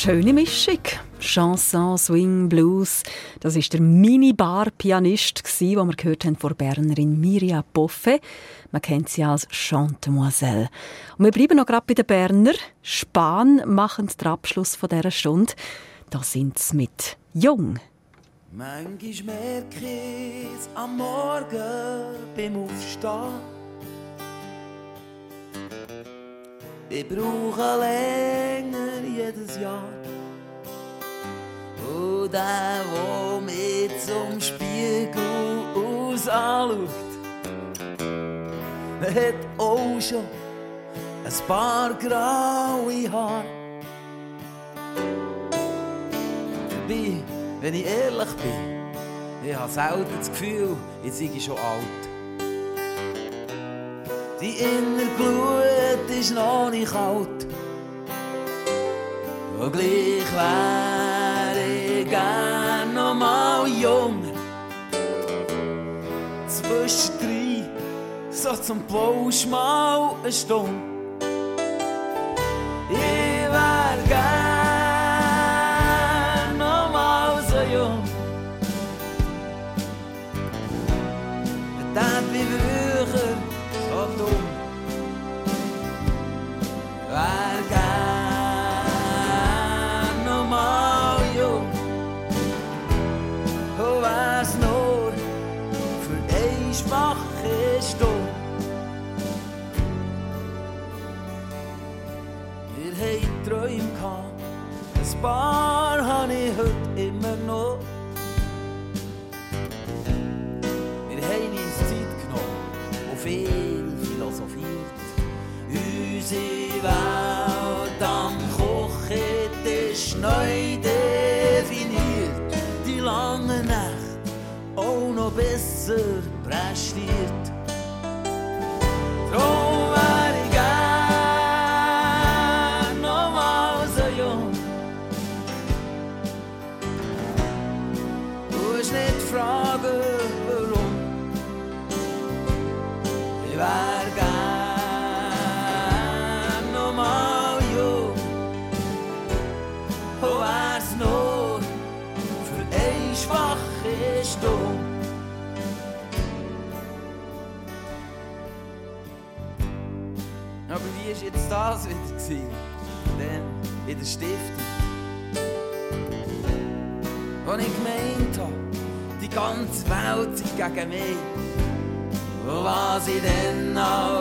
Schöne Mischung. Chanson, Swing, Blues. Das ist der Minibar-Pianist, den wir gehört haben von Bernerin Miria Poffe. Man kennt sie als Chantemoiselle. Und wir bleiben noch gerade bei den Berner. Span machen den Abschluss von dieser Stunde. Da sind sie mit Jung. Manchmal merke ich am Morgen beim Aufstehen. Ich brauche länger jedes Jahr. Der, der mich zum Spiegel aus anschaut, hat auch schon ein paar graue Haare. Dabei, wenn ich ehrlich bin, ich habe selten das Gefühl, jetzt sei ich schon alt. Die innere Glut ist noch nicht kalt. Und gleich ich gern noch mal jung. Zwischendrin, so zum Plausch mal eine Stunde. Ein der Stiftung. Wo ich gemeint habe, die ganze Welt sei gegen mich. Was ich denn alles